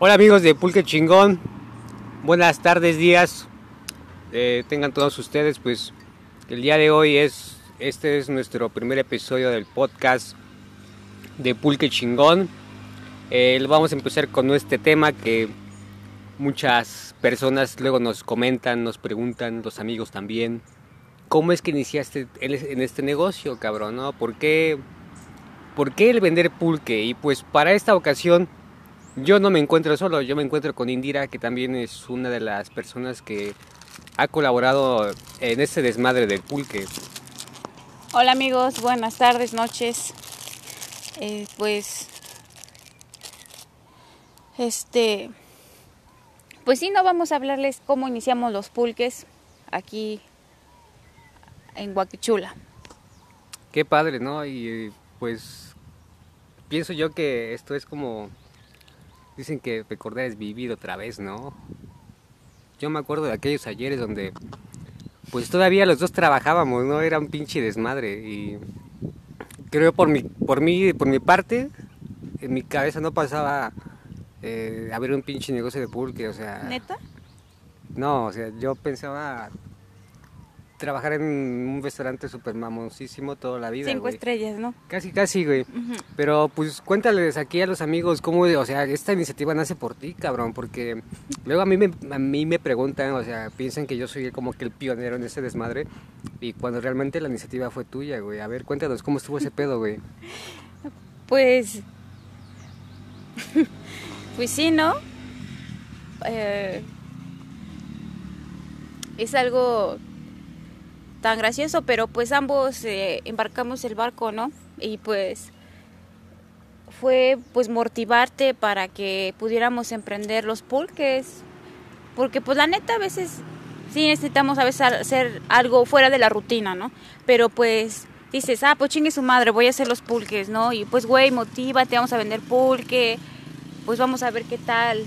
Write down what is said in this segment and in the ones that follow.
Hola amigos de Pulque Chingón, buenas tardes, días. Eh, tengan todos ustedes, pues el día de hoy es, este es nuestro primer episodio del podcast de Pulque Chingón. Eh, vamos a empezar con este tema que muchas personas luego nos comentan, nos preguntan, los amigos también. ¿Cómo es que iniciaste en este negocio, cabrón? ¿no? ¿Por, qué, ¿Por qué el vender pulque? Y pues para esta ocasión yo no me encuentro solo, yo me encuentro con Indira, que también es una de las personas que ha colaborado en este desmadre del pulque. Hola amigos, buenas tardes, noches. Eh, pues, este, pues sí, no vamos a hablarles cómo iniciamos los pulques aquí en Huaquichula. Qué padre, ¿no? Y pues pienso yo que esto es como dicen que recordar es vivir otra vez, ¿no? Yo me acuerdo de aquellos ayeres donde pues todavía los dos trabajábamos, ¿no? Era un pinche desmadre y creo por mi por mí por mi parte en mi cabeza no pasaba eh, abrir un pinche negocio de pulque, o sea, ¿Neta? No, o sea, yo pensaba trabajar en un restaurante súper mamoncísimo toda la vida. Cinco estrellas, ¿no? Casi, casi, güey. Pero pues cuéntales aquí a los amigos cómo, o sea, esta iniciativa nace por ti, cabrón, porque luego a mí me, a mí me preguntan, o sea, piensan que yo soy como que el pionero en ese desmadre y cuando realmente la iniciativa fue tuya, güey. A ver, cuéntanos cómo estuvo ese pedo, güey. Pues, pues sí, ¿no? Eh, es algo tan gracioso, pero pues ambos eh, embarcamos el barco, ¿no? Y pues fue pues motivarte para que pudiéramos emprender los pulques, porque pues la neta a veces sí necesitamos a veces hacer algo fuera de la rutina, ¿no? Pero pues dices, ah, pues chingue su madre, voy a hacer los pulques, ¿no? Y pues, güey, motívate, vamos a vender pulque, pues vamos a ver qué tal,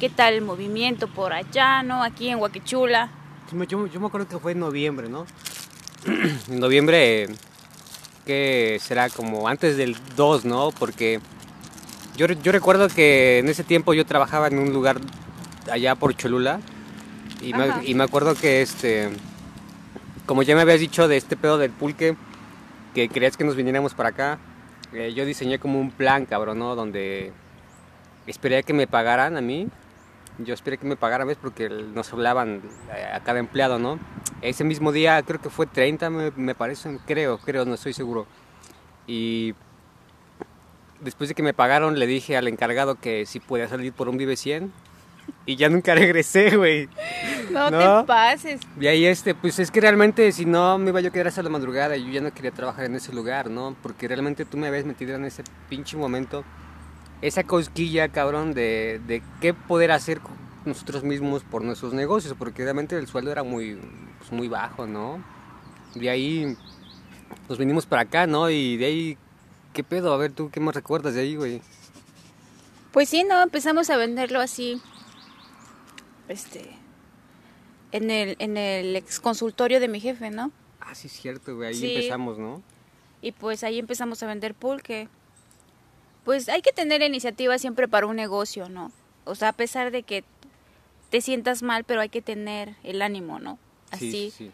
qué tal el movimiento por allá, ¿no? Aquí en Huaquichula. Yo, yo, me acuerdo que fue en noviembre, ¿no? en noviembre, que será como antes del 2, ¿no? Porque yo, yo recuerdo que en ese tiempo yo trabajaba en un lugar allá por Cholula y me, y me, acuerdo que este, como ya me habías dicho de este pedo del pulque, que querías que nos viniéramos para acá, eh, yo diseñé como un plan, cabrón, ¿no? Donde esperé que me pagaran a mí yo esperé que me pagaran, ¿ves? Porque nos hablaban eh, a cada empleado, ¿no? Ese mismo día, creo que fue 30, me, me parece, creo, creo, no estoy seguro. Y después de que me pagaron, le dije al encargado que si podía salir por un Vive 100. Y ya nunca regresé, güey. No, te pases. Y ahí este, pues es que realmente si no me iba yo a quedar hasta la madrugada y yo ya no quería trabajar en ese lugar, ¿no? Porque realmente tú me habías metido en ese pinche momento esa cosquilla, cabrón, de, de qué poder hacer nosotros mismos por nuestros negocios, porque realmente el sueldo era muy, pues, muy bajo, ¿no? De ahí nos vinimos para acá, ¿no? Y de ahí, ¿qué pedo? A ver, ¿tú qué más recuerdas de ahí, güey? Pues sí, ¿no? Empezamos a venderlo así, este, en el, en el ex consultorio de mi jefe, ¿no? Ah, sí, es cierto, güey, ahí empezamos, ¿no? Y pues ahí empezamos a vender pulque pues hay que tener iniciativa siempre para un negocio, ¿no? O sea, a pesar de que te sientas mal, pero hay que tener el ánimo, ¿no? Así. Sí, sí.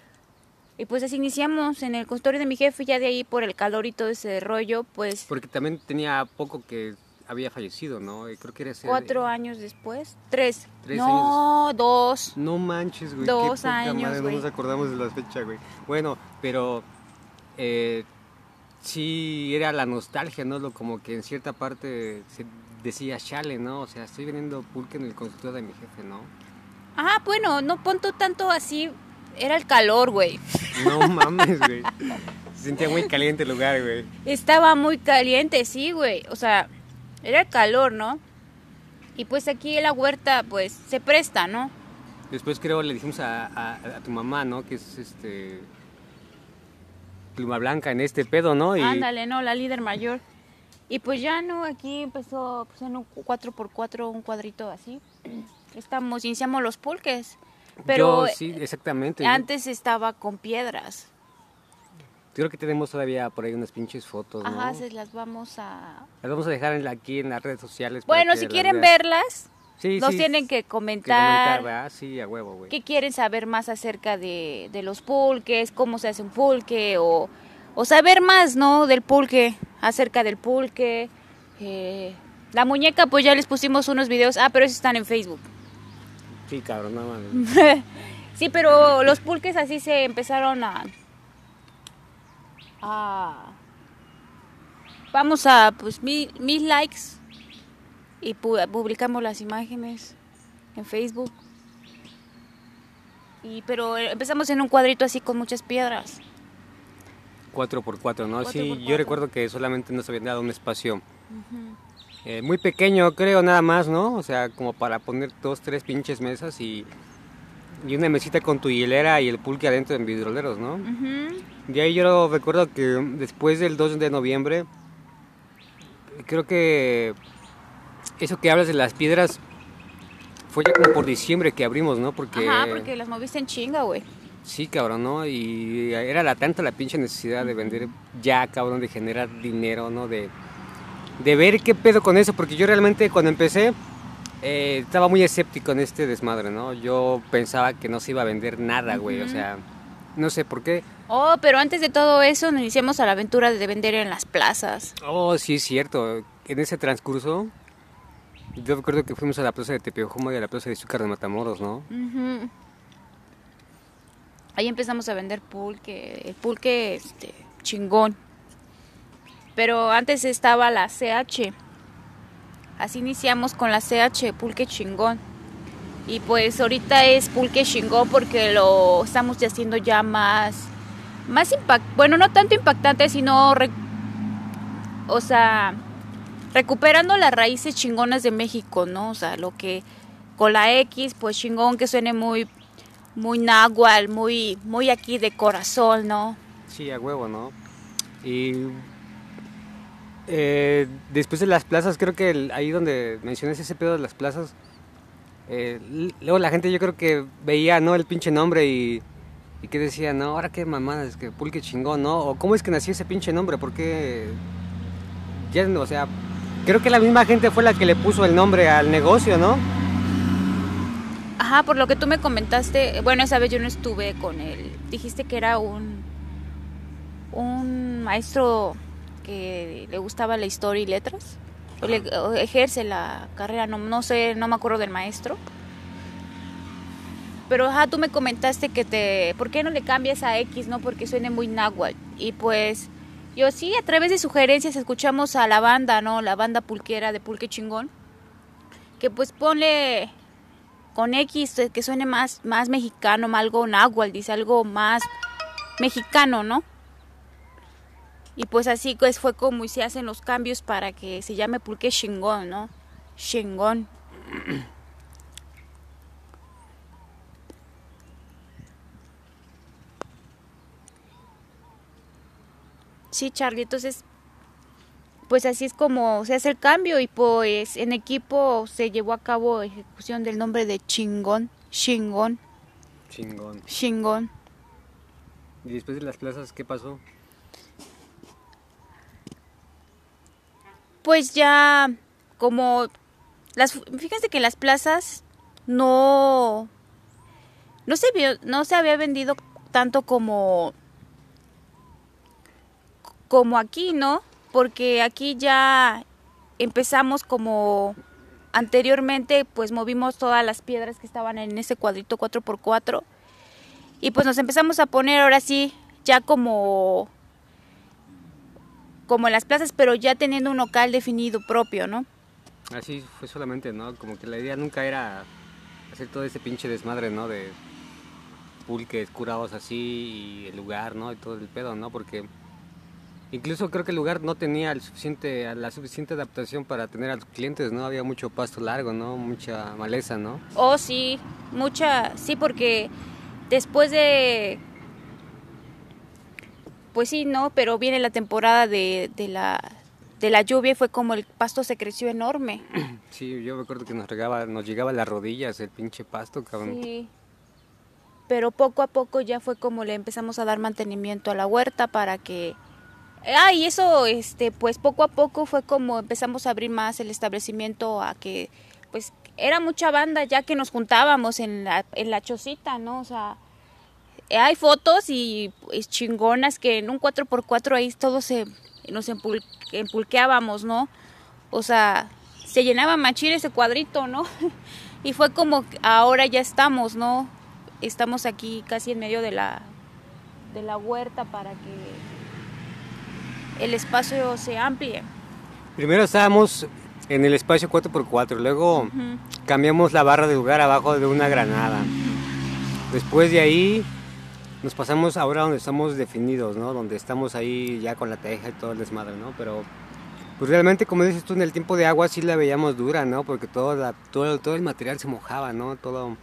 Y pues así iniciamos en el consultorio de mi jefe, ya de ahí por el calor y todo ese rollo, pues... Porque también tenía poco que había fallecido, ¿no? Creo que era... Cuatro años después, tres. ¿Tres no, dos. No manches, güey. Dos años, No nos acordamos de la fecha, güey. Bueno, pero... Eh, sí era la nostalgia, ¿no? Lo, como que en cierta parte se decía chale, ¿no? O sea, estoy vendiendo pulque en el consultorio de mi jefe, ¿no? Ah, bueno, no ponto tanto así, era el calor, güey. No mames, güey. Se sentía muy caliente el lugar, güey. Estaba muy caliente, sí, güey. O sea, era el calor, ¿no? Y pues aquí en la huerta, pues, se presta, ¿no? Después creo le dijimos a, a tu mamá, ¿no? Que es este pluma blanca en este pedo, ¿no? Y... Ándale, no, la líder mayor. Y pues ya no, aquí empezó pues, en un 4x4, un cuadrito así. Estamos, iniciamos los pulques. Pero Yo, sí, exactamente. Antes estaba con piedras. Creo que tenemos todavía por ahí unas pinches fotos, ¿no? Ajá, se las vamos a... Las vamos a dejar en la- aquí en las redes sociales. Bueno, si quieren vean. verlas, Sí, nos sí, tienen que que comentar, comentar, ¿verdad? Sí, a huevo, güey. qué quieren saber más acerca de, de los pulques, cómo se hace un pulque, o, o saber más, ¿no? Del pulque, acerca del pulque. eh, la muñeca, pues ya les pusimos unos videos. Ah, pero esos están en Facebook. Sí, cabrón, no mames. Sí, pero los pulques así se empezaron a... a vamos a, pues, mil, mil likes y pu- publicamos las imágenes en Facebook. Y, pero eh, empezamos en un cuadrito así con muchas piedras. 4x4, ¿no? Cuatro sí, por yo cuatro. recuerdo que solamente nos habían dado un espacio eh, muy pequeño, creo, nada más, ¿no? O sea, como para poner dos, tres pinches mesas y, y una mesita con tu hielera y el pulque adentro en vidroleros, ¿no? Ujú. De ahí yo recuerdo que después del 2 de noviembre, creo que eso que hablas de las piedras fue ya como por diciembre que abrimos, ¿no? Porque, Ajá, porque las moviste en chinga, güey. sí, cabrón, ¿no? Y era la tanta la pinche necesidad de vender ya, cabrón, de generar dinero, ¿no? De, de ver qué pedo con eso, porque yo realmente cuando empecé eh, estaba muy escéptico en este desmadre, ¿no? Yo pensaba que no se iba a vender nada, güey, o sea, no sé por qué. Oh, pero antes de todo eso nos iniciamos a la aventura de vender en las plazas. Oh, sí, es cierto. En ese transcurso, yo recuerdo que fuimos a la plaza de Tepeojoma y a la plaza de Azúcar de Matamoros, ¿no? Ahí empezamos a vender pulque, el pulque este, chingón. Pero antes estaba la CH. Así iniciamos con la CH, pulque chingón. Y pues ahorita es pulque chingón porque lo estamos haciendo ya más, más impact, bueno, no tanto impactante, sino, o sea, recuperando las raíces chingonas de México, ¿no? O sea, lo que con la X, pues chingón, que suene muy, muy náhuatl, muy, muy aquí de corazón, ¿no? Sí, a huevo, ¿no? Y eh, después de las plazas, creo que ahí donde mencionas ese pedo de las plazas, eh, luego la gente yo creo que veía, ¿no? El pinche nombre y, que decía, no, ahora qué mamadas, que pulque chingón, ¿no? O cómo es que nació ese pinche nombre, porque ya, o sea, creo que la misma gente fue la que le puso el nombre al negocio, ¿no? Ajá, por lo que tú me comentaste, bueno, esa vez yo no estuve con él. Dijiste que era un un maestro que le gustaba la historia y letras. O le- o ejerce la carrera, no, no sé, no me acuerdo del maestro. Pero ajá, tú me comentaste que te, ¿por qué no le cambias a X, no? Porque suene muy náhuatl. Y pues yo sí, a través de sugerencias escuchamos a la banda, ¿no? La banda pulquera de Pulque Chingón. Que pues ponle con X eh, que suene más, más mexicano, más algo náhuatl, dice algo más mexicano, ¿no? Y pues así pues fue como se hacen los cambios para que se llame pulque chingón, ¿no? Chingón. Sí, Charlie, entonces pues así es como se hace el cambio y pues en equipo se llevó a cabo ejecución del nombre de chingón, chingón, Chingón. chingón. Y después de las plazas, ¿qué pasó? Pues ya como las fíjense que las plazas no no se vio, no se había vendido tanto como como aquí, ¿no? Porque aquí ya empezamos como anteriormente, pues movimos todas las piedras que estaban en ese cuadrito 4x4 y pues nos empezamos a poner ahora sí ya como como en las plazas, pero ya teniendo un local definido propio, ¿no? Así fue solamente, ¿no? Como que la idea nunca era hacer todo ese pinche desmadre, ¿no? De pulques curados así y el lugar, ¿no? Y todo el pedo, ¿no? Porque incluso creo que el lugar no tenía el suficiente, la suficiente adaptación para tener a los clientes, ¿no? Había mucho pasto largo, ¿no? Mucha maleza, ¿no? Oh, sí, mucha, sí, porque después de, pues sí, ¿no? Pero viene la temporada de, de la, de la lluvia y fue como el pasto se creció enorme. Sí, yo recuerdo que nos, regaba, nos llegaba a las rodillas el pinche pasto, cabrón. Sí. Pero poco a poco ya fue como le empezamos a dar mantenimiento a la huerta para que Ah, y eso, este, pues poco a poco fue como empezamos a abrir más el establecimiento a que, pues, era mucha banda ya que nos juntábamos en la, en la chocita, ¿no? O sea, hay fotos y pues, chingonas que en un 4x4 ahí todos se, nos empulqueábamos, ¿no? O sea, se llenaba machín ese cuadrito, ¿no? y fue como ahora ya estamos, ¿no? Estamos aquí casi en medio de la, de la huerta para que el espacio se amplíe. Primero estábamos en el espacio 4x4, luego cambiamos la barra de lugar abajo de una granada. Después de ahí nos pasamos ahora donde estamos definidos, ¿no? Donde estamos ahí ya con la teja y todo el desmadre, ¿no? Pero pues realmente, como dices tú, en el tiempo de agua sí la veíamos dura, ¿no? Porque todo, la, todo, todo el material se mojaba, ¿no? Todo,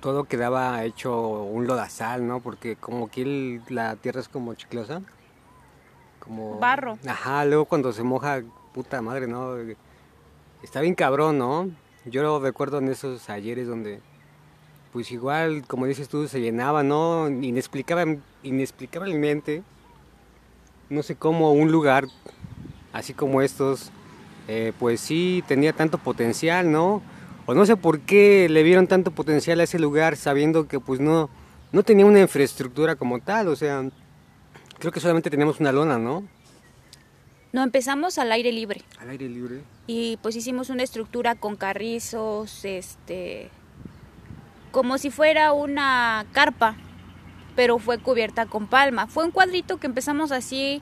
todo quedaba hecho un lodazal, ¿no? Porque como aquí la tierra es como chiclosa, como... Barro. Ajá, luego cuando se moja, puta madre, ¿no? Está bien cabrón, ¿no? Yo lo recuerdo en esos ayeres donde, pues igual, como dices tú, se llenaba, ¿no? inexplicablemente, no sé cómo un lugar así como estos, eh, pues sí tenía tanto potencial, ¿no? O no sé por qué le vieron tanto potencial a ese lugar sabiendo que pues no, no tenía una infraestructura como tal, o sea, Creo que solamente teníamos una lona, ¿no? No, empezamos al aire libre. Al aire libre. Y pues hicimos una estructura con carrizos, este, como si fuera una carpa, pero fue cubierta con palma. Fue un cuadrito que empezamos así,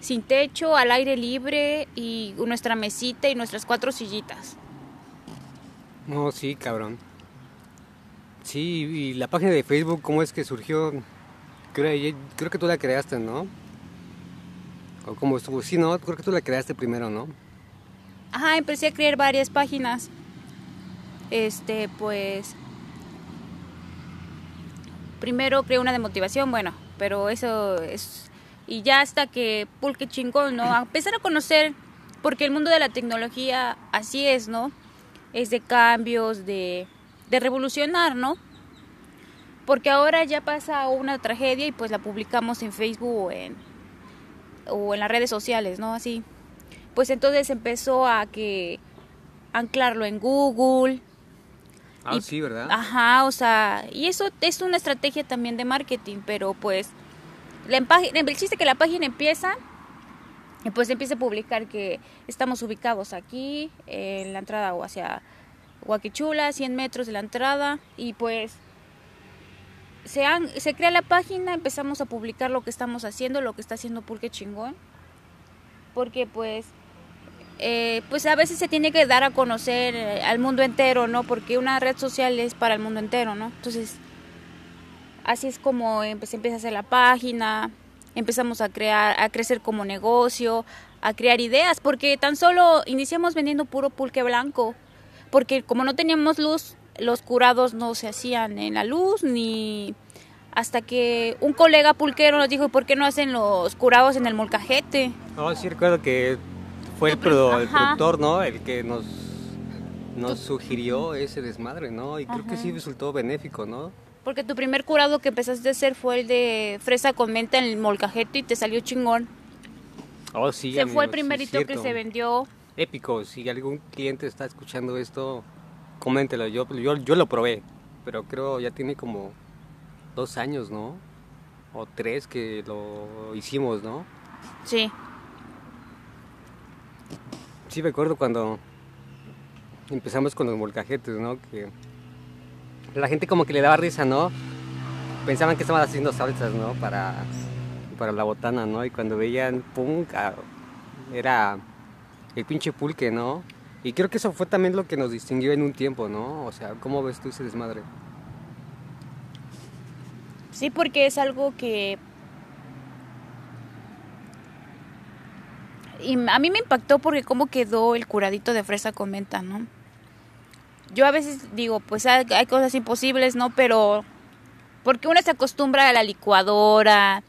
sin techo, al aire libre y nuestra mesita y nuestras cuatro sillitas. No, sí, cabrón. Sí, y la página de Facebook, ¿cómo es que surgió? Creo, que tú la creaste, ¿no? O como estuvo, sí, ¿no? Creo que tú la creaste primero, ¿no? Ajá, empecé a crear varias páginas. Este, pues... Primero creé una de motivación, bueno, pero eso es... Y ya hasta que pulque chingón, ¿no? A empezar a conocer, porque el mundo de la tecnología así es, ¿no? Es de cambios, de, de revolucionar, ¿no? Porque ahora ya pasa una tragedia y pues la publicamos en Facebook o en, o en las redes sociales, ¿no? Así. Pues entonces empezó a que anclarlo en Google. Ah, sí, ¿verdad? Ajá, o sea, y eso es una estrategia también de marketing, pero pues la el chiste que la página empieza y pues empieza a publicar que estamos ubicados aquí en la entrada o hacia Huaquichula, 100 metros de la entrada y pues se, se crea la página, empezamos a publicar lo que estamos haciendo, lo que está haciendo Pulque Chingón. Porque pues, eh, pues a veces se tiene que dar a conocer eh, al mundo entero, ¿no? Porque una red social es para el mundo entero, ¿no? Entonces, así es como se empieza a hacer la página, empezamos a crear, a crecer como negocio, a crear ideas, porque tan solo iniciamos vendiendo puro pulque blanco, porque como no teníamos luz, los curados no se hacían en la luz ni hasta que un colega pulquero nos dijo, ¿por qué no hacen los curados en el molcajete? No, sí recuerdo que fue el, productor, ¿no? El que nos, nos sugirió ese desmadre, ¿no? Y creo que sí resultó benéfico, ¿no? Porque tu primer curado que empezaste a hacer fue el de fresa con menta en el molcajete y te salió chingón. Oh, sí, Se fue el primerito que se vendió. Épico, si algún cliente está escuchando esto, coméntelo, yo, yo, yo lo probé, pero creo ya tiene como dos años, ¿no? O tres que lo hicimos, ¿no? Sí. Sí, me acuerdo cuando empezamos con los molcajetes, ¿no? Que la gente como que le daba risa, ¿no? Pensaban que estaban haciendo salsas, ¿no? Para, para la botana, ¿no? Y cuando veían, pum, ah, era el pinche pulque, ¿no? Y creo que eso fue también lo que nos distinguió en un tiempo, ¿no? O sea, ¿cómo ves tú ese desmadre? Sí, porque es algo que... Y a mí me impactó porque cómo quedó el curadito de fresa con menta, ¿no? Yo a veces digo, pues hay, cosas imposibles, ¿no? Pero porque uno se acostumbra a la licuadora,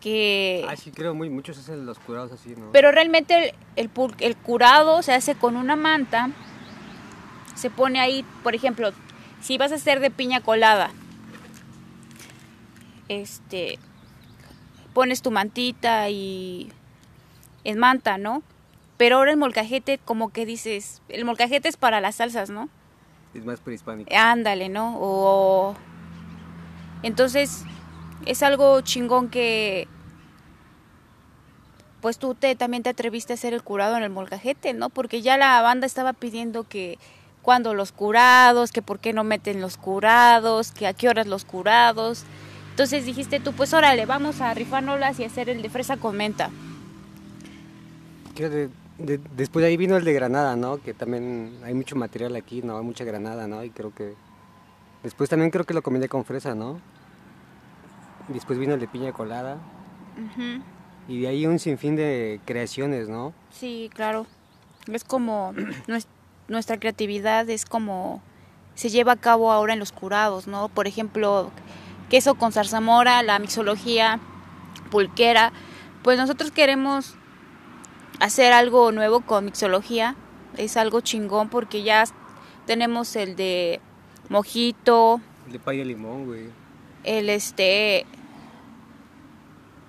que... Ah, sí, creo, muy, muchos hacen los curados así, ¿no? Pero realmente el, el, el curado se hace con una manta, se pone ahí, por ejemplo, si vas a hacer de piña colada, este, pones tu mantita y en manta, ¿no? Pero ahora el molcajete, como que dices, el molcajete es para las salsas, ¿no? Es más prehispánico. Ándale, ¿no? O entonces es algo chingón que pues tú te también te atreviste a hacer el curado en el molcajete, ¿no? Porque ya la banda estaba pidiendo que cuando los curados, que por qué no meten los curados, que a qué horas los curados. Entonces dijiste tú, pues órale, vamos a rifárnoslas y hacer el de fresa con menta. De, de, después de ahí vino el de Granada, ¿no? Que también hay mucho material aquí, ¿no? Hay mucha Granada, ¿no? Y creo que... Después también creo que lo combiné con fresa, ¿no? Después vino el de piña colada. Uh -huh. Y de ahí un sinfín de creaciones, ¿no? Sí, claro. Es como nuestra creatividad es como se lleva a cabo ahora en los curados, ¿no? Por ejemplo, queso con zarzamora, la mixología pulquera. Pues nosotros queremos hacer algo nuevo con mixología. Es algo chingón porque ya tenemos el de mojito. El de paya limón, güey. El este.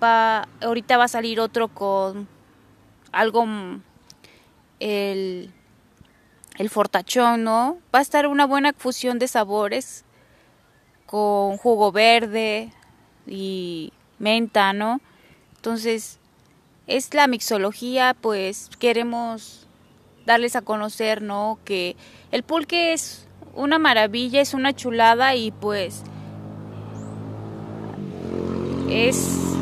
Va, ahorita va a salir otro con algo. El, el fortachón, ¿no? Va a estar una buena fusión de sabores con jugo verde y menta, ¿no? Entonces, es la mixología, pues queremos darles a conocer, ¿no? Que el pulque es una maravilla, es una chulada y pues es,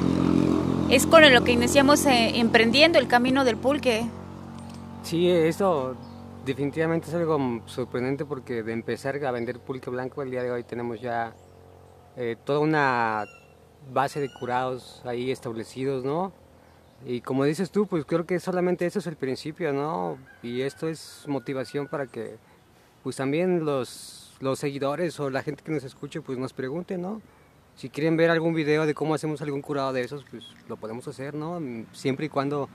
es con lo que iniciamos eh, emprendiendo el camino del pulque. Sí, eso definitivamente es algo sorprendente porque de empezar a vender pulque blanco el día de hoy tenemos ya eh, toda una base de curados ahí establecidos, ¿no? Y como dices tú, pues creo que solamente eso es el principio, ¿no? Y esto es motivación para que pues también los, los seguidores o la gente que nos escuche pues nos pregunten, ¿no? Si quieren ver algún video de cómo hacemos algún curado de esos, pues lo podemos hacer, ¿no? Siempre y cuando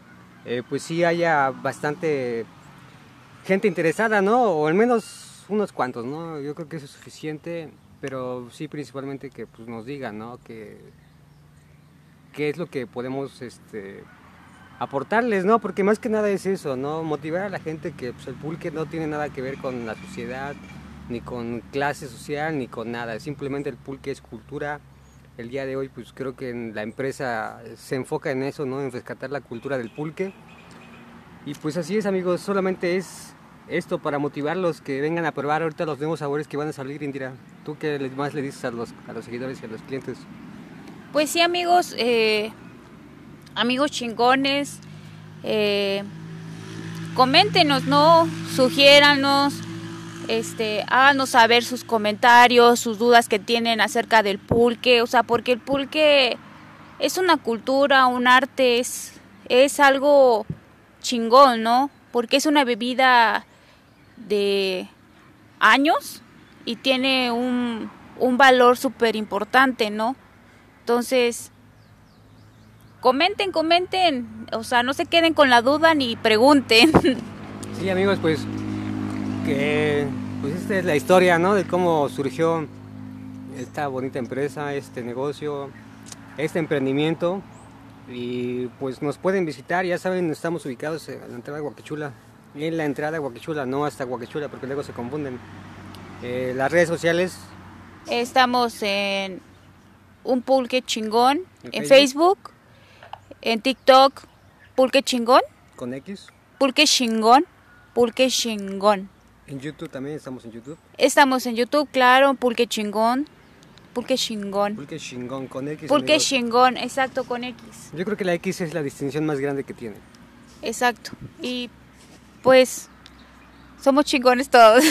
eh, pues sí haya bastante gente interesada, ¿no? O al menos unos cuantos, ¿no? Yo creo que eso es suficiente, pero sí principalmente que pues nos digan, ¿no? Que qué es lo que podemos este aportarles, ¿no? Porque más que nada es eso, ¿no? Motivar a la gente que pues, el pulque no tiene nada que ver con la sociedad, ni con clase social, ni con nada. Simplemente el pulque es cultura. El día de hoy, pues creo que la empresa se enfoca en eso, ¿no? En rescatar la cultura del pulque. Y pues así es, amigos. Solamente es esto para motivarlos que vengan a probar ahorita los nuevos sabores que van a salir, Indira. ¿Tú qué más le dices a los, a los seguidores y a los clientes? Pues sí, amigos, eh, amigos chingones, eh, coméntenos, ¿no? Sugiéranos, este, háganos saber sus comentarios, sus dudas que tienen acerca del pulque, o sea, porque el pulque es una cultura, un arte, es, es algo chingón, ¿no? Porque es una bebida de años y tiene un, un valor súper importante, ¿no? Entonces, comenten, comenten, o sea, no se queden con la duda ni pregunten. Sí, amigos, pues que pues esta es la historia, ¿no? De cómo surgió esta bonita empresa, este negocio, este emprendimiento y pues nos pueden visitar, ya saben, estamos ubicados en la entrada de Guaquechula, en la entrada de Guaquechula, no hasta Guaquechula porque luego se confunden. Eh, las redes sociales. Estamos en un pulque chingón en, en Facebook? Facebook, en TikTok, pulque chingón. ¿Con X? Pulque chingón, pulque chingón. En YouTube también estamos en YouTube. Estamos en YouTube, claro, pulque chingón. Pulque chingón. Pulque chingón con X. Pulque amigos. chingón, exacto, con X. Yo creo que la X es la distinción más grande que tiene. Exacto. Y pues somos chingones todos.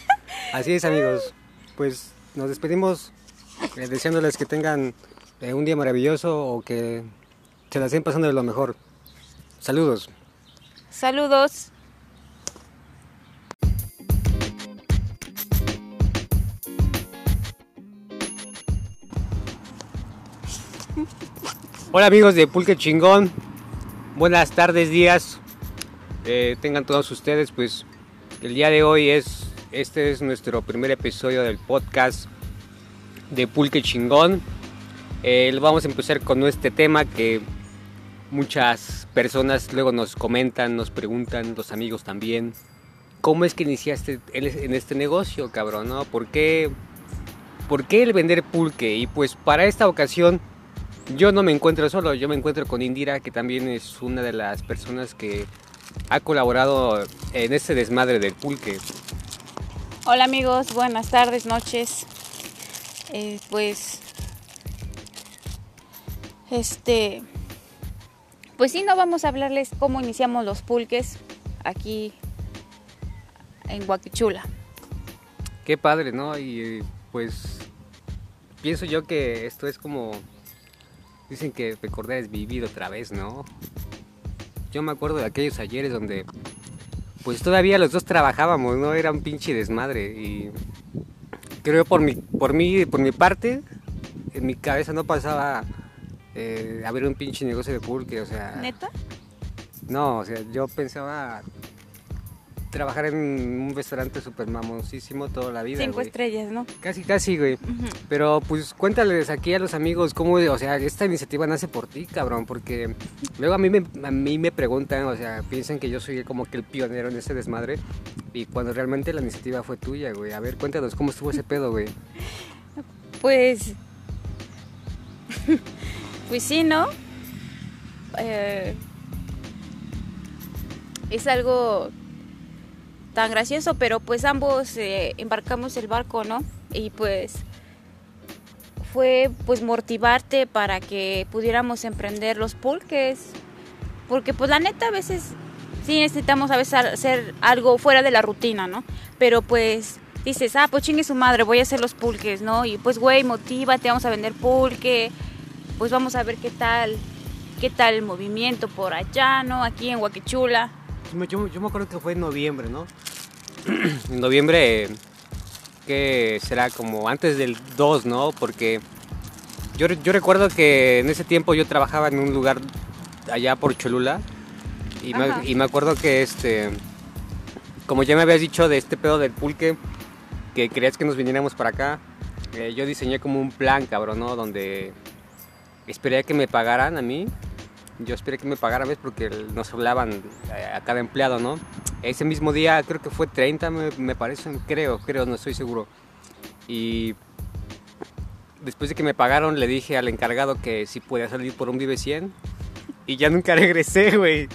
Así es, amigos. Pues nos despedimos eh, deseándoles que tengan eh, un día maravilloso o que se la estén pasando de lo mejor. Saludos. Saludos. Hola amigos de Pulque Chingón, buenas tardes, días. Eh, tengan todos ustedes, pues el día de hoy es, este es nuestro primer episodio del podcast de Pulque Chingón. Eh, vamos a empezar con este tema que muchas personas luego nos comentan, nos preguntan, los amigos también. ¿Cómo es que iniciaste en este negocio, cabrón? ¿no? ¿Por qué, ¿Por qué el vender pulque? Y pues para esta ocasión yo no me encuentro solo, yo me encuentro con Indira, que también es una de las personas que ha colaborado en este desmadre del pulque. Hola amigos, buenas tardes, noches. Eh, pues, este, pues sí, no vamos a hablarles cómo iniciamos los pulques aquí en Huaquichula. Qué padre, ¿no? Y pues pienso yo que esto es como Dicen que recordar es vivir otra vez, ¿no? Yo me acuerdo de aquellos ayeres donde pues todavía los dos trabajábamos, ¿no? Era un pinche desmadre y creo por mi, por mí, por mi parte, en mi cabeza no pasaba eh, a ver un pinche negocio de pulque, o sea... ¿Neta? No, o sea, yo pensaba trabajar en un restaurante súper mamoncísimo toda la vida. Cinco estrellas, ¿no? Casi, casi, güey. Pero pues cuéntales aquí a los amigos cómo, o sea, esta iniciativa nace por ti, cabrón, porque luego a mí me, a mí me preguntan, o sea, piensan que yo soy como que el pionero en ese desmadre y cuando realmente la iniciativa fue tuya, güey. A ver, cuéntanos cómo estuvo ese pedo, güey. Pues, pues sí, ¿no? Eh, es algo tan gracioso, pero pues ambos eh, embarcamos el barco, ¿no? Y pues fue pues motivarte para que pudiéramos emprender los pulques, porque pues la neta a veces sí necesitamos a veces hacer algo fuera de la rutina, ¿no? Pero pues dices, ah, pues chingue su madre, voy a hacer los pulques, ¿no? Y pues, güey, motívate, vamos a vender pulque, pues vamos a ver qué tal, qué tal el movimiento por allá, ¿no? Aquí en Huaquichula. Yo, yo, me acuerdo que fue en noviembre, ¿no? en noviembre, que será como antes del 2, ¿no? Porque yo, yo recuerdo que en ese tiempo yo trabajaba en un lugar allá por Cholula y me, y me, acuerdo que este, como ya me habías dicho de este pedo del pulque, que querías que nos viniéramos para acá, eh, yo diseñé como un plan, cabrón, ¿no? Donde esperé que me pagaran a mí yo esperé que me pagaran, ¿ves? Porque nos hablaban eh, a cada empleado, ¿no? Ese mismo día, creo que fue 30, me, parece, creo, creo, no estoy seguro. Y después de que me pagaron, le dije al encargado que si podía salir por un Vive 100. Y ya nunca regresé, güey.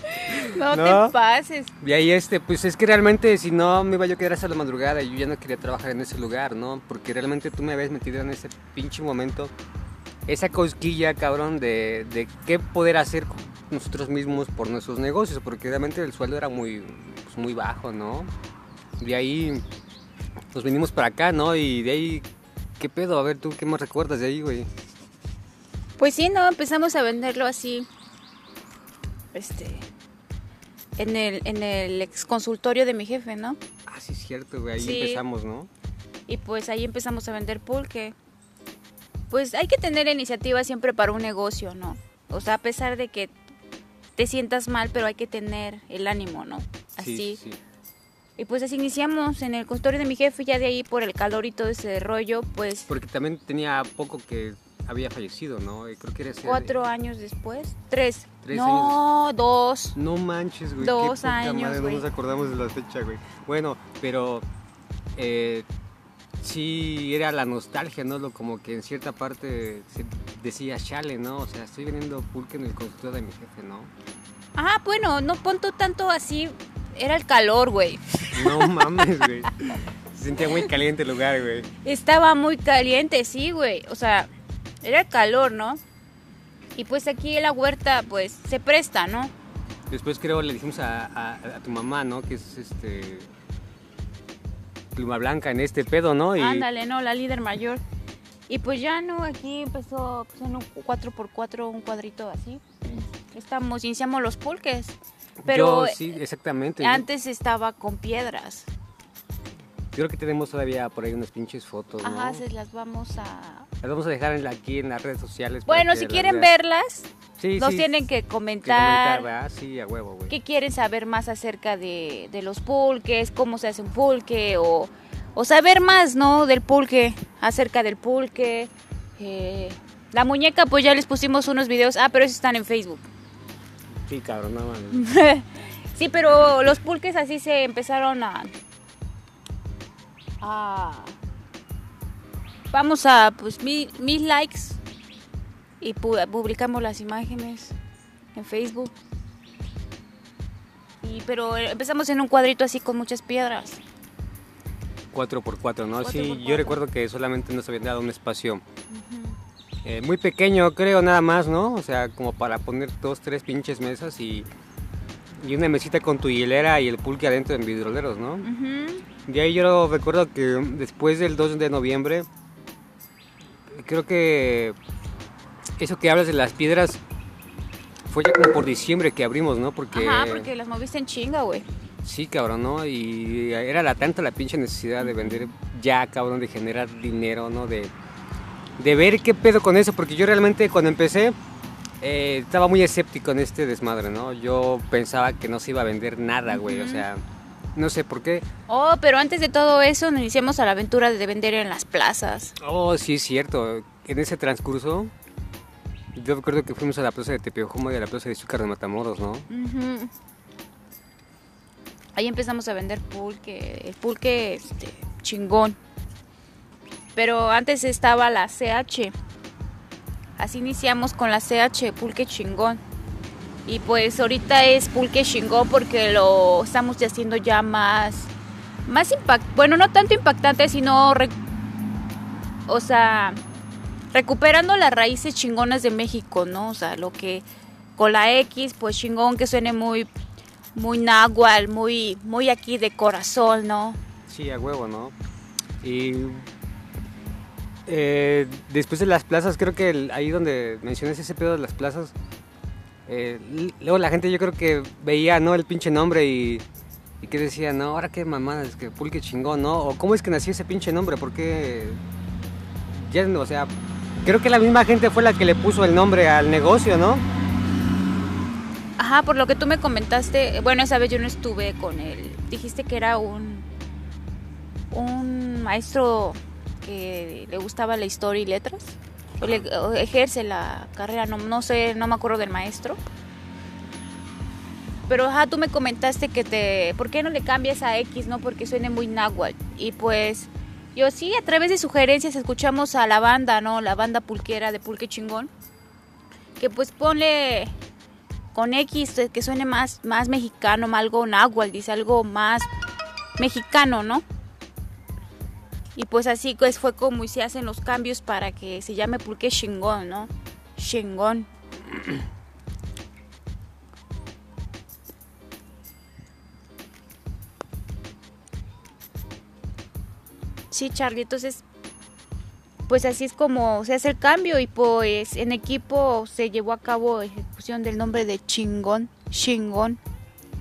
No, te pases. Y ahí este, pues es que realmente si no me iba yo a quedar hasta la madrugada y yo ya no quería trabajar en ese lugar, ¿no? Porque realmente tú me habías metido en ese pinche momento esa cosquilla, cabrón, de, de qué poder hacer nosotros mismos por nuestros negocios, porque realmente el sueldo era muy, pues, muy bajo, ¿no? De ahí nos venimos para acá, ¿no? Y de ahí, ¿qué pedo? A ver, ¿tú qué más recuerdas de ahí, güey? Pues sí, ¿no? Empezamos a venderlo así, este, en el, en el ex consultorio de mi jefe, ¿no? Ah, sí, es cierto, güey, ahí empezamos, ¿no? Y pues ahí empezamos a vender pulque pues hay que tener iniciativa siempre para un negocio, ¿no? O sea, a pesar de que te sientas mal, pero hay que tener el ánimo, ¿no? Así. Sí, Y pues así iniciamos en el consultorio de mi jefe, ya de ahí por el calor y todo ese rollo, pues... Porque también tenía poco que había fallecido, ¿no? Creo que era Cuatro años después. Tres. ¿Tres no, dos. No manches, güey. Dos años, No nos acordamos de la fecha, güey. Bueno, pero... Eh, sí era la nostalgia, ¿no? Lo, como que en cierta parte se decía chale, ¿no? O sea, estoy vendiendo pulque en el consultorio de mi jefe, ¿no? Ah, bueno, no ponto tanto así, era el calor, güey. No mames, güey. Se sentía muy caliente el lugar, güey. Estaba muy caliente, sí, güey. O sea, era el calor, ¿no? Y pues aquí en la huerta, pues, se presta, ¿no? Después creo le dijimos a, a tu mamá, ¿no? Que es este pluma blanca en este pedo, ¿no? Y... Ándale, ¿no? La líder mayor. Y pues ya, ¿no? Aquí empezó pues, en un 4x4, un cuadrito así. Estamos, iniciamos los pulques. Pero sí, exactamente. Antes estaba con piedras. Creo que tenemos todavía por ahí unas pinches fotos. Ajá, se las vamos a. Las vamos a dejar aquí en las redes sociales. Bueno, si quieren verlas, Sí, Nos sí, tienen que que comentar ¿verdad? Sí, a huevo, güey. qué quieren saber más acerca de, de los pulques, cómo se hace un pulque o, o saber más, ¿no? Del pulque, acerca del pulque. eh, la muñeca, pues ya les pusimos unos videos. Ah, pero esos están en Facebook. Sí, cabrón, no mames. sí, pero los pulques así se empezaron a... a- vamos a, pues, mil, mil likes y pu- publicamos las imágenes en Facebook. Y, pero empezamos en un cuadrito así con muchas piedras. 4x4, ¿no? Cuatro sí, por yo cuatro. recuerdo que solamente nos habían dado un espacio eh, muy pequeño, creo, nada más, ¿no? O sea, como para poner dos, tres pinches mesas y, y una mesita con tu hielera y el pulque adentro en vidroleros, ¿no? Ujú. De ahí yo recuerdo que después del 2 de noviembre, creo que eso que hablas de las piedras fue ya como por diciembre que abrimos, ¿no? Porque, Ajá, porque las moviste en chinga, güey. sí, cabrón, ¿no? Y era la tanta la pinche necesidad de vender ya, cabrón, de generar dinero, ¿no? De, de ver qué pedo con eso, porque yo realmente cuando empecé eh, estaba muy escéptico en este desmadre, ¿no? Yo pensaba que no se iba a vender nada, güey, o sea, no sé por qué. Oh, pero antes de todo eso, nos iniciamos a la aventura de vender en las plazas. Oh, sí, es cierto. En ese transcurso, yo recuerdo que fuimos a la plaza de Tepeojoma y a la plaza de Zúcar de Matamoros, ¿no? Ahí empezamos a vender pulque, el pulque este, chingón. Pero antes estaba la CH. Así iniciamos con la CH, pulque chingón. Y pues ahorita es pulque chingón porque lo estamos haciendo ya más, más impact, bueno, no tanto impactante, sino, re- o sea, recuperando las raíces chingonas de México, ¿no? O sea, lo que con la X, pues chingón que suene muy, muy náhuatl, muy, muy aquí de corazón, ¿no? Sí, a huevo, ¿no? Y eh, después de las plazas, creo que ahí donde mencionas ese pedo de las plazas, eh, luego la gente yo creo que veía, ¿no? El pinche nombre y, y que decía, no, ahora qué mamadas, que pulque chingón, ¿no? O cómo es que nació ese pinche nombre, porque ya, o sea, creo que la misma gente fue la que le puso el nombre al negocio, ¿no? Ajá, por lo que tú me comentaste, bueno, esa vez yo no estuve con él. Dijiste que era un un maestro que le gustaba la historia y letras. O le- ejerce la carrera, no, no sé, no me acuerdo del maestro. Pero ajá, tú me comentaste que te... ¿Por qué no le cambias a X, no? Porque suene muy náhuatl. Y pues yo sí, a través de sugerencias escuchamos a la banda, ¿no? La banda pulquera de Pulque Chingón. Que pues ponle con X eh, que suene más, más mexicano, algo náhuatl, dice algo más mexicano, ¿no? Y pues así pues fue como se hacen los cambios para que se llame pulque chingón, ¿no? Chingón. Sí, Charlie, entonces pues así es como se hace el cambio y pues en equipo se llevó a cabo ejecución del nombre de chingón, chingón,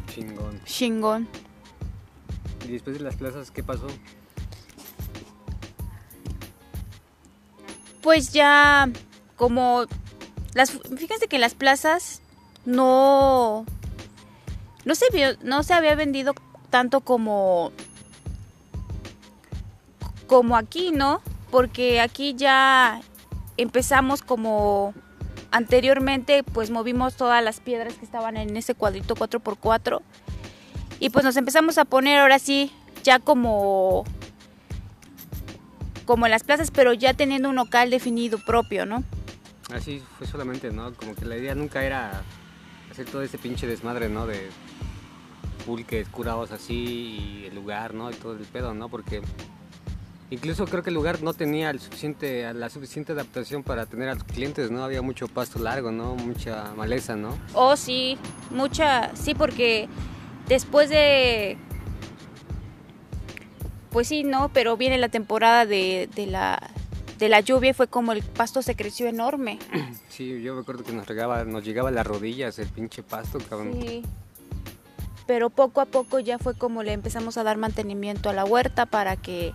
Chingón. chingón. Y después de las plazas, ¿qué pasó? Pues ya como las fíjense que las plazas no no se vio, no se había vendido tanto como como aquí, ¿no? Porque aquí ya empezamos como anteriormente, pues movimos todas las piedras que estaban en ese cuadrito 4x4 y pues nos empezamos a poner ahora sí ya como como en las plazas, pero ya teniendo un local definido propio, ¿no? Así fue solamente, ¿no? Como que la idea nunca era hacer todo ese pinche desmadre, ¿no? De pulques curados así y el lugar, ¿no? Y todo el pedo, ¿no? Porque incluso creo que el lugar no tenía el suficiente, la suficiente adaptación para tener a los clientes, ¿no? Había mucho pasto largo, ¿no? Mucha maleza, ¿no? Oh, sí, mucha, sí, porque después de, pues sí, no, pero viene la temporada de, de la, de la lluvia y fue como el pasto se creció enorme. Sí, yo recuerdo que nos, regaba, nos llegaba a las rodillas el pinche pasto, cabrón. Sí. Pero poco a poco ya fue como le empezamos a dar mantenimiento a la huerta para que...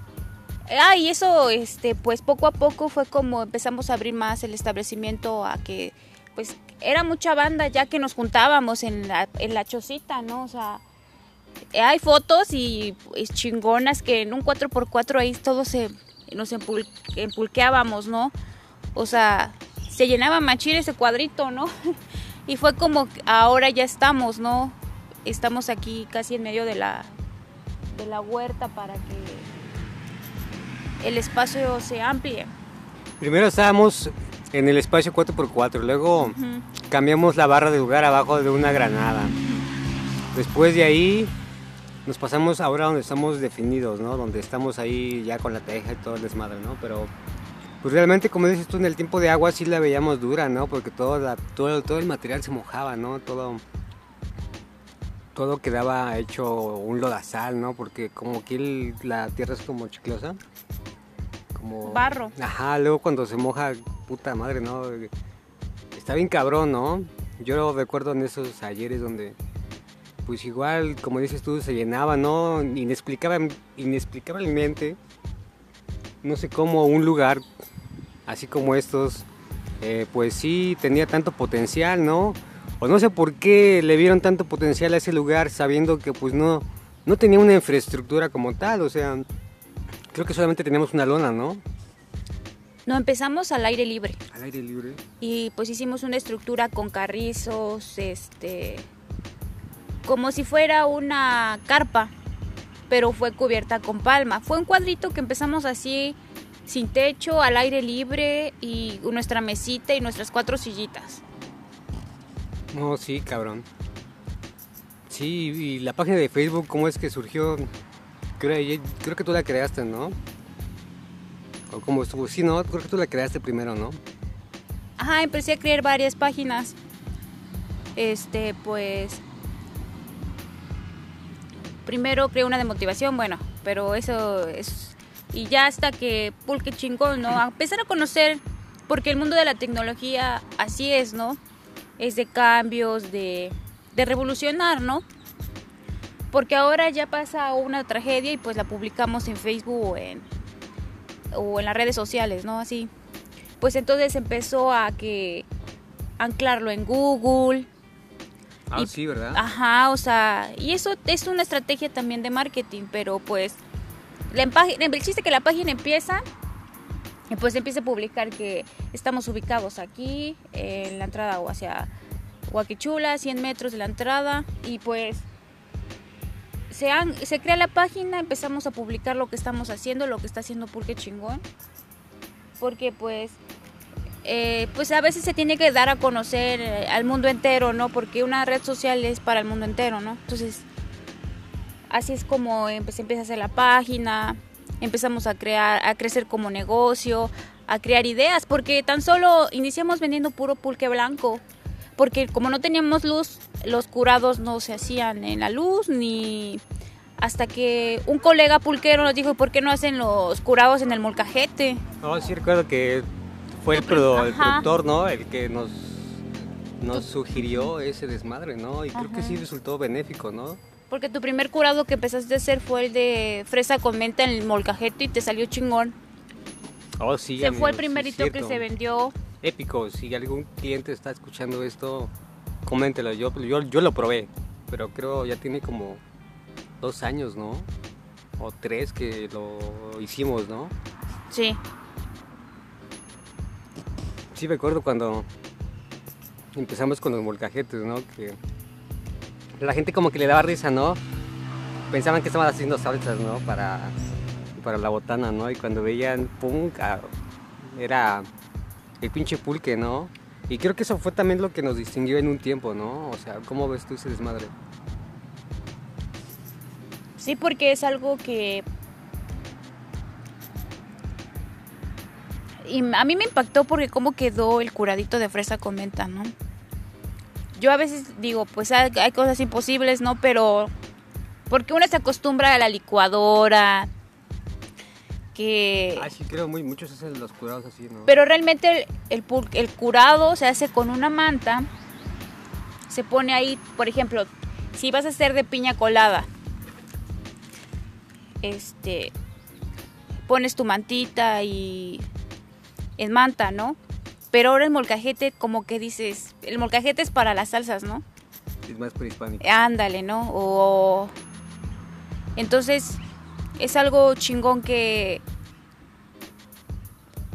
Ah, y eso, este, pues poco a poco fue como empezamos a abrir más el establecimiento a que, pues, era mucha banda ya que nos juntábamos en la, en la chocita, ¿no? O sea, hay fotos y pues, chingonas que en un 4x4 ahí todos se, nos empul- empulqueábamos, ¿no? O sea, se llenaba machín ese cuadrito, ¿no? Y fue como ahora ya estamos, ¿no? Estamos aquí casi en medio de la, de la huerta para que el espacio se amplíe. Primero estábamos en el espacio 4x4, luego cambiamos la barra de lugar abajo de una granada. Después de ahí nos pasamos ahora donde estamos definidos, ¿no? Donde estamos ahí ya con la teja y todo el desmadre, ¿no? Pero pues realmente como dices tú en el tiempo de agua sí la veíamos dura, ¿no? Porque todo, la- todo, todo el material se mojaba, ¿no? Todo, todo quedaba hecho un lodazal, ¿no? Porque como aquí el- la tierra es como chiclosa. Como... Barro. Ajá, luego cuando se moja, puta madre, ¿no? Está bien cabrón, ¿no? Yo recuerdo en esos ayeres donde, pues igual, como dices tú, se llenaba, ¿no? Inexplicable, inexplicablemente, no sé cómo un lugar así como estos, eh, pues sí tenía tanto potencial, ¿no? O no sé por qué le vieron tanto potencial a ese lugar sabiendo que pues no, no tenía una infraestructura como tal, o sea, creo que solamente teníamos una lona, ¿no? No empezamos al aire libre. Al aire libre. y pues hicimos una estructura con carrizos, este, como si fuera una carpa, pero fue cubierta con palma. Fue un cuadrito que empezamos así, sin techo, al aire libre y nuestra mesita y nuestras cuatro sillitas. No, sí, cabrón. Sí, y la página de Facebook, ¿cómo es que surgió? Creo, creo que tú la creaste, ¿no? O cómo estuvo. Sí, no, creo que tú la creaste primero, ¿no? Ajá, empecé a crear varias páginas. Este, pues. Primero creé una de motivación, bueno, pero eso es. Y ya hasta que pulque chingón, ¿no? Empezar a conocer, porque el mundo de la tecnología así es, ¿no? Es de cambios, de, de revolucionar, ¿no? Porque ahora ya pasa una tragedia y pues la publicamos en Facebook o en, o en las redes sociales, ¿no? Así pues entonces empezó a que anclarlo en Google. Ah, Y- sí, ¿verdad? Ajá, o sea, y eso es una estrategia también de marketing, pero pues la el chiste que la página empieza y pues empieza a publicar que estamos ubicados aquí en la entrada o hacia Huaquichula, 100 metros de la entrada y pues se, se crea la página, empezamos a publicar lo que estamos haciendo, lo que está haciendo Pulque Chingón, porque pues eh, pues a veces se tiene que dar a conocer eh, al mundo entero, ¿no? Porque una red social es para el mundo entero, ¿no? Entonces, así es como se empieza a hacer la página, empezamos a crear, a crecer como negocio, a crear ideas, porque tan solo iniciamos vendiendo puro pulque blanco, porque como no teníamos luz, los curados no se hacían en la luz ni hasta que un colega pulquero nos dijo, ¿por qué no hacen los curados en el molcajete? No, sí recuerdo que fue el, produ- el productor, ¿no? El que nos, nos sugirió ese desmadre, ¿no? Y creo que sí resultó benéfico, ¿no? Porque tu primer curado que empezaste a hacer fue el de fresa con menta en el molcajete y te salió chingón. Oh, sí, se fue el sí, primerito que se vendió. épico. Si algún cliente está escuchando esto, coméntelo. Yo, yo, yo lo probé, pero creo ya tiene como dos años, ¿no? O tres que lo hicimos, ¿no? Sí. Sí, me acuerdo cuando empezamos con los molcajetes, ¿no? Que la gente como que le daba risa, ¿no? Pensaban que estaban haciendo salsas, ¿no? Para, para la botana, ¿no? Y cuando veían, ¡pum! ah, Era el pinche pulque, ¿no? Y creo que eso fue también lo que nos distinguió en un tiempo, ¿no? O sea, ¿cómo ves tú ese desmadre? Sí, porque es algo que... A mí me impactó porque cómo quedó el curadito de fresa con menta, ¿no? Yo a veces digo, pues hay, hay cosas imposibles, ¿no? Pero porque uno se acostumbra a la licuadora, que... Ah, sí, creo muy muchos hacen los curados así, ¿no? Pero realmente el, el curado se hace con una manta. Se pone ahí, por ejemplo, si vas a hacer de piña colada, este, pones tu mantita y en manta, ¿no? Pero ahora el molcajete, como que dices, el molcajete es para las salsas, ¿no? Es más prehispánico. Ándale, ¿no? O entonces es algo chingón que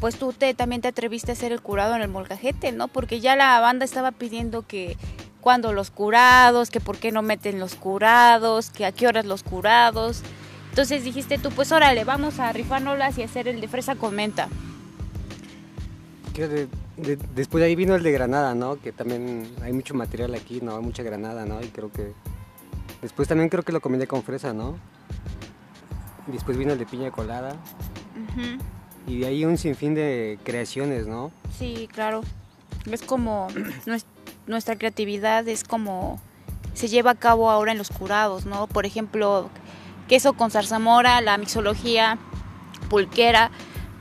pues tú te, también te atreviste a hacer el curado en el molcajete, ¿no? Porque ya la banda estaba pidiendo que cuando los curados, que por qué no meten los curados, que a qué horas los curados. Entonces dijiste tú, pues órale, vamos a rifárnoslas y hacer el de fresa comenta. después de ahí vino el de Granada, ¿no? Que también hay mucho material aquí, ¿no? Hay mucha Granada, ¿no? Y creo que... Después también creo que lo combiné con fresa, ¿no? Después vino el de piña colada. Y de ahí un sinfín de creaciones, ¿no? Sí, claro. Es como nuestra creatividad es como se lleva a cabo ahora en los curados, ¿no? Por ejemplo, queso con zarzamora, la mixología pulquera.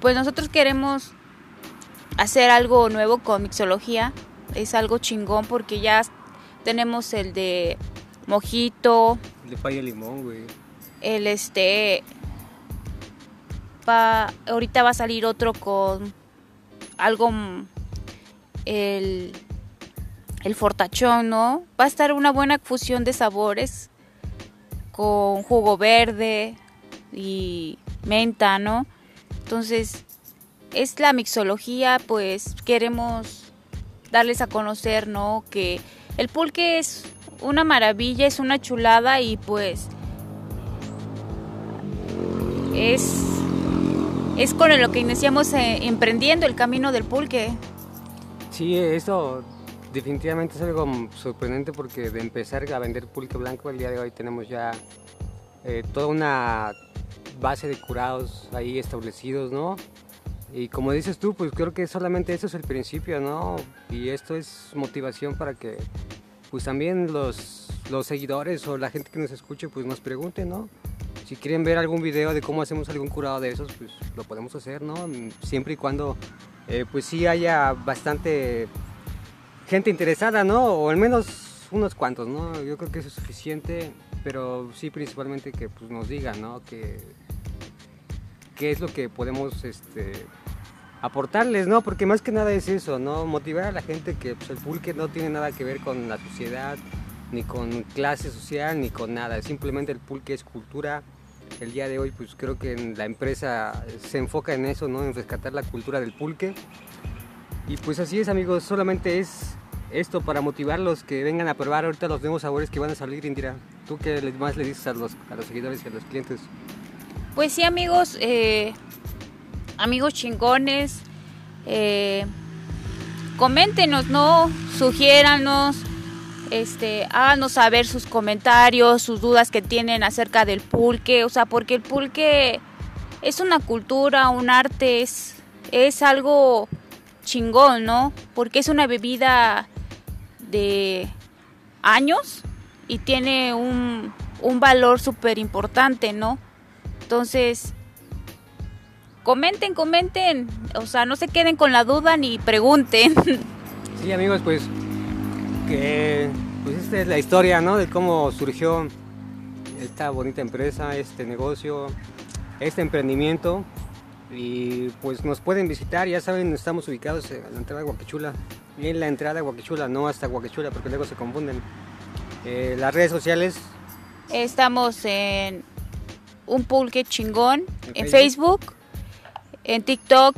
Pues nosotros queremos hacer algo nuevo con mixología. Es algo chingón porque ya tenemos el de mojito. El de paya limón, güey. El este ahorita va a salir otro con algo, mm, el, el fortachón, ¿no? Va a estar una buena fusión de sabores con jugo verde y menta, ¿no? Entonces, es la mixología, pues queremos darles a conocer, ¿no? Que el pulque es una maravilla, es una chulada y pues es es con lo que iniciamos eh, emprendiendo el camino del pulque. Sí, eso definitivamente es algo sorprendente porque de empezar a vender pulque blanco el día de hoy tenemos ya eh, toda una base de curados ahí establecidos, ¿no? Y como dices tú, pues creo que solamente eso es el principio, ¿no? Y esto es motivación para que pues también los, los seguidores o la gente que nos escuche pues nos pregunten, ¿no? si quieren ver algún video de cómo hacemos algún curado de esos, pues lo podemos hacer, ¿no? Siempre y cuando, eh, pues sí haya bastante gente interesada, ¿no? O al menos unos cuantos, ¿no? Yo creo que eso es suficiente, pero sí principalmente que pues, nos digan, ¿no? Que, qué es lo que podemos este, aportarles, ¿no? Porque más que nada es eso, ¿no? Motivar a la gente que pues, el pulque no tiene nada que ver con la sociedad, ni con clase social, ni con nada. Simplemente el pulque es cultura, el día de hoy pues creo que la empresa se enfoca en eso, ¿no? En rescatar la cultura del pulque. Y pues así es amigos, solamente es esto para motivarlos que vengan a probar ahorita los nuevos sabores que van a salir, Indira. ¿Tú qué más le dices a los, a los seguidores y a los clientes? Pues sí amigos, eh, amigos chingones, eh, coméntenos, ¿no? Sugiéranos este, háganos saber sus comentarios, sus dudas que tienen acerca del pulque, o sea, porque el pulque es una cultura, un arte, es, es algo chingón, ¿no? Porque es una bebida de años y tiene un, un valor súper importante, ¿no? Entonces, comenten, comenten, o sea, no se queden con la duda ni pregunten. Sí, amigos, pues que pues esta es la historia, ¿no? De cómo surgió esta bonita empresa, este negocio, este emprendimiento. Y pues nos pueden visitar, ya saben, estamos ubicados en la entrada de Guaquichula. En la entrada de Guaquichula, no hasta Guaquichula, porque luego se confunden. Eh, las redes sociales. Estamos en un pulque chingón, en, Facebook? En TikTok,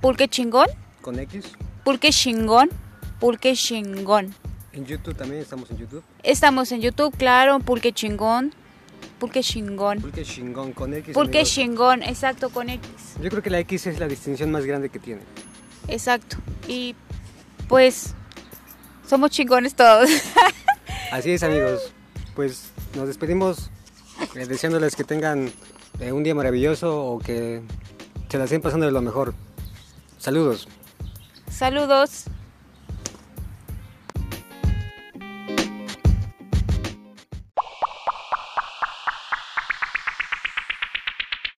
pulque chingón. ¿Con X? Pulque chingón, pulque chingón. En YouTube también estamos en YouTube. Estamos en YouTube, claro, Pulque Chingón. Pulque Chingón. Pulque Chingón con X. Pulque Chingón, exacto, con X. Yo creo que la X es la distinción más grande que tiene. Exacto. Y pues somos chingones todos. Así es, amigos. Pues nos despedimos eh, deseándoles que tengan eh, un día maravilloso o que se la estén pasando de lo mejor. Saludos. Saludos.